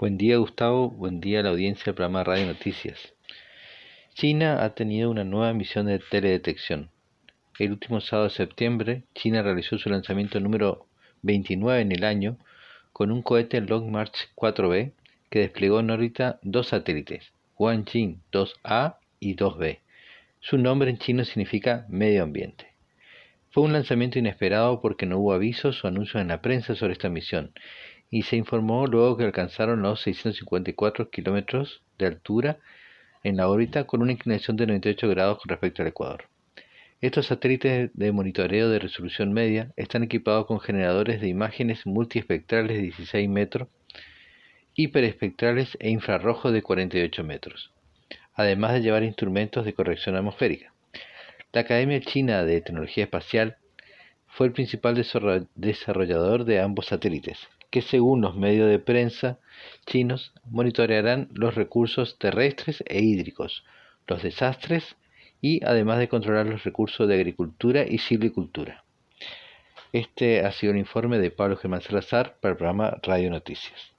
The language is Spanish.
Buen día Gustavo, buen día a la audiencia del programa Radio Noticias. China ha tenido una nueva misión de teledetección. El último sábado de septiembre, China realizó su lanzamiento número 29 en el año con un cohete Long March 4B que desplegó en órbita dos satélites, Huanjing 2A y 2B. Su nombre en chino significa medio ambiente. Fue un lanzamiento inesperado porque no hubo avisos o anuncios en la prensa sobre esta misión y se informó luego que alcanzaron los 654 kilómetros de altura en la órbita con una inclinación de 98 grados con respecto al Ecuador. Estos satélites de monitoreo de resolución media están equipados con generadores de imágenes multiespectrales de 16 metros, hiperespectrales e infrarrojos de 48 metros, además de llevar instrumentos de corrección atmosférica. La Academia China de Tecnología Espacial fue el principal desarrollador de ambos satélites, que según los medios de prensa chinos monitorearán los recursos terrestres e hídricos, los desastres y además de controlar los recursos de agricultura y silvicultura. Este ha sido un informe de Pablo Germán Salazar para el programa Radio Noticias.